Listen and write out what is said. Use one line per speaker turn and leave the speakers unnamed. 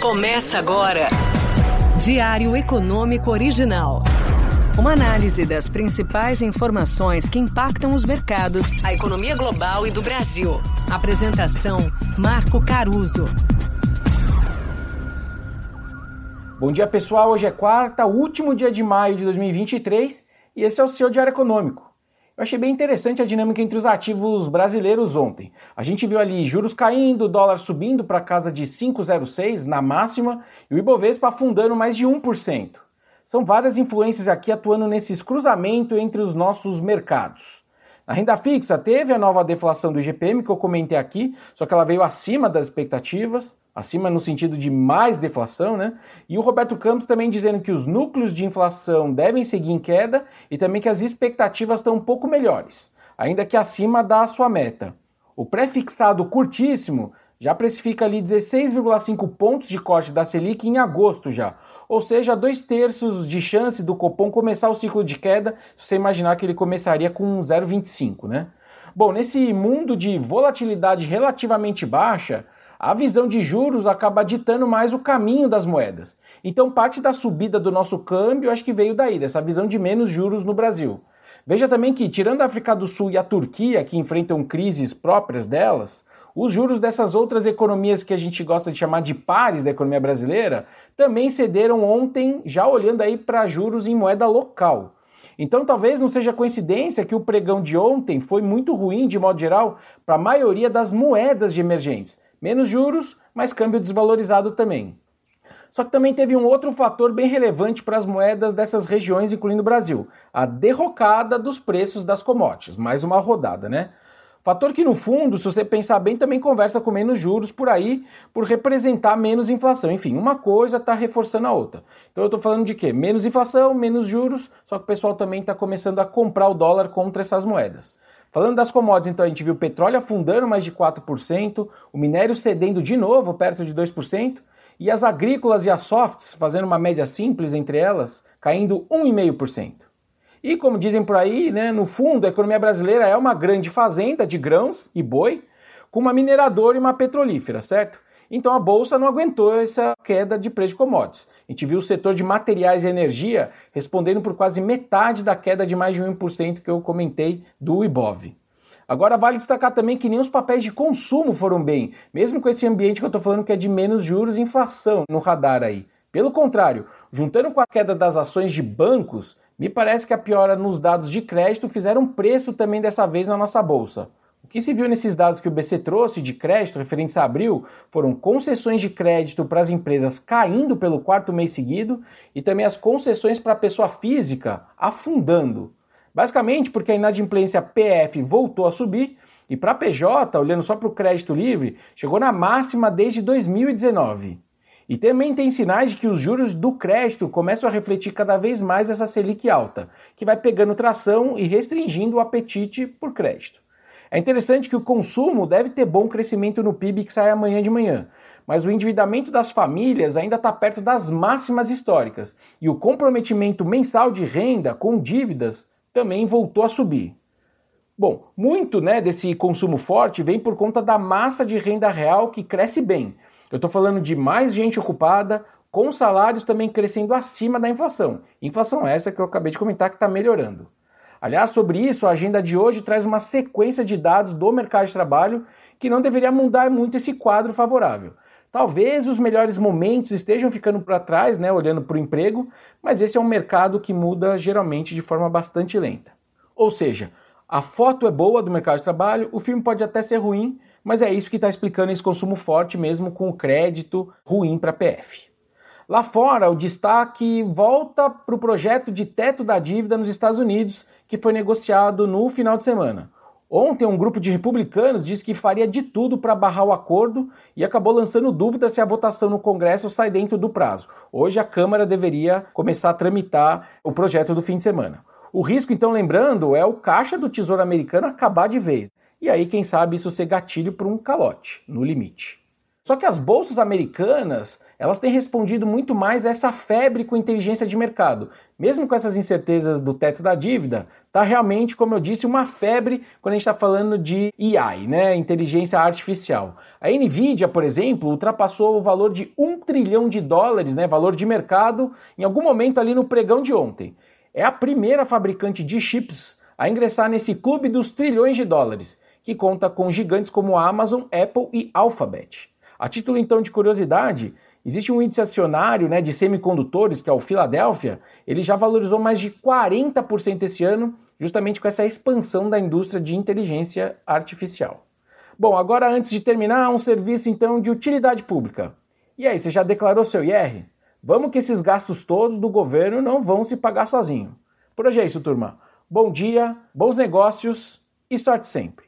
Começa agora. Diário Econômico Original. Uma análise das principais informações que impactam os mercados, a economia global e do Brasil. Apresentação: Marco Caruso.
Bom dia, pessoal. Hoje é quarta, último dia de maio de 2023 e esse é o seu Diário Econômico. Eu achei bem interessante a dinâmica entre os ativos brasileiros ontem. A gente viu ali juros caindo, dólar subindo para casa de 5,06 na máxima e o Ibovespa afundando mais de 1%. São várias influências aqui atuando nesse cruzamento entre os nossos mercados. Na renda fixa, teve a nova deflação do IGPM que eu comentei aqui, só que ela veio acima das expectativas, acima no sentido de mais deflação, né? E o Roberto Campos também dizendo que os núcleos de inflação devem seguir em queda e também que as expectativas estão um pouco melhores, ainda que acima da sua meta. O pré-fixado curtíssimo já precifica ali 16,5 pontos de corte da Selic em agosto já, ou seja, dois terços de chance do Copom começar o ciclo de queda, se você imaginar que ele começaria com 0,25, né? Bom, nesse mundo de volatilidade relativamente baixa, a visão de juros acaba ditando mais o caminho das moedas. Então, parte da subida do nosso câmbio acho que veio daí, dessa visão de menos juros no Brasil. Veja também que, tirando a África do Sul e a Turquia, que enfrentam crises próprias delas, os juros dessas outras economias que a gente gosta de chamar de pares da economia brasileira também cederam ontem, já olhando aí para juros em moeda local. Então talvez não seja coincidência que o pregão de ontem foi muito ruim, de modo geral, para a maioria das moedas de emergentes. Menos juros, mas câmbio desvalorizado também. Só que também teve um outro fator bem relevante para as moedas dessas regiões, incluindo o Brasil: a derrocada dos preços das commodities. Mais uma rodada, né? Fator que, no fundo, se você pensar bem, também conversa com menos juros por aí, por representar menos inflação. Enfim, uma coisa está reforçando a outra. Então eu estou falando de quê? Menos inflação, menos juros, só que o pessoal também está começando a comprar o dólar contra essas moedas. Falando das commodities, então, a gente viu o petróleo afundando mais de 4%, o minério cedendo de novo perto de 2%, e as agrícolas e as softs, fazendo uma média simples entre elas, caindo 1,5%. E como dizem por aí, né, no fundo, a economia brasileira é uma grande fazenda de grãos e boi, com uma mineradora e uma petrolífera, certo? Então a bolsa não aguentou essa queda de preço de commodities. A gente viu o setor de materiais e energia respondendo por quase metade da queda de mais de 1% que eu comentei do Ibov. Agora vale destacar também que nem os papéis de consumo foram bem, mesmo com esse ambiente que eu estou falando que é de menos juros e inflação no radar aí. Pelo contrário, juntando com a queda das ações de bancos, me parece que a piora nos dados de crédito fizeram preço também dessa vez na nossa bolsa. O que se viu nesses dados que o BC trouxe de crédito referentes a abril foram concessões de crédito para as empresas caindo pelo quarto mês seguido e também as concessões para a pessoa física afundando. Basicamente porque a inadimplência PF voltou a subir e para a PJ, olhando só para o crédito livre, chegou na máxima desde 2019. E também tem sinais de que os juros do crédito começam a refletir cada vez mais essa Selic alta, que vai pegando tração e restringindo o apetite por crédito. É interessante que o consumo deve ter bom crescimento no PIB que sai amanhã de manhã, mas o endividamento das famílias ainda está perto das máximas históricas e o comprometimento mensal de renda com dívidas também voltou a subir. Bom, muito né, desse consumo forte vem por conta da massa de renda real que cresce bem, eu estou falando de mais gente ocupada, com salários também crescendo acima da inflação. Inflação essa que eu acabei de comentar que está melhorando. Aliás, sobre isso, a agenda de hoje traz uma sequência de dados do mercado de trabalho que não deveria mudar muito esse quadro favorável. Talvez os melhores momentos estejam ficando para trás, né, olhando para o emprego, mas esse é um mercado que muda geralmente de forma bastante lenta. Ou seja, a foto é boa do mercado de trabalho, o filme pode até ser ruim, mas é isso que está explicando esse consumo forte mesmo com o crédito ruim para PF. Lá fora, o destaque volta para o projeto de teto da dívida nos Estados Unidos, que foi negociado no final de semana. Ontem, um grupo de republicanos disse que faria de tudo para barrar o acordo e acabou lançando dúvidas se a votação no Congresso sai dentro do prazo. Hoje, a Câmara deveria começar a tramitar o projeto do fim de semana. O risco, então, lembrando, é o caixa do Tesouro Americano acabar de vez. E aí, quem sabe, isso ser gatilho para um calote, no limite. Só que as bolsas americanas, elas têm respondido muito mais a essa febre com inteligência de mercado. Mesmo com essas incertezas do teto da dívida, tá realmente, como eu disse, uma febre quando a gente está falando de AI, né, inteligência artificial. A Nvidia, por exemplo, ultrapassou o valor de um trilhão de dólares, né, valor de mercado, em algum momento ali no pregão de ontem. É a primeira fabricante de chips a ingressar nesse clube dos trilhões de dólares, que conta com gigantes como Amazon, Apple e Alphabet. A título então de curiosidade, existe um índice acionário né, de semicondutores, que é o Philadelphia, ele já valorizou mais de 40% esse ano, justamente com essa expansão da indústria de inteligência artificial. Bom, agora antes de terminar, um serviço então de utilidade pública. E aí, você já declarou seu IR? Vamos que esses gastos todos do governo não vão se pagar sozinho. Por hoje é isso, turma. Bom dia, bons negócios e sorte sempre.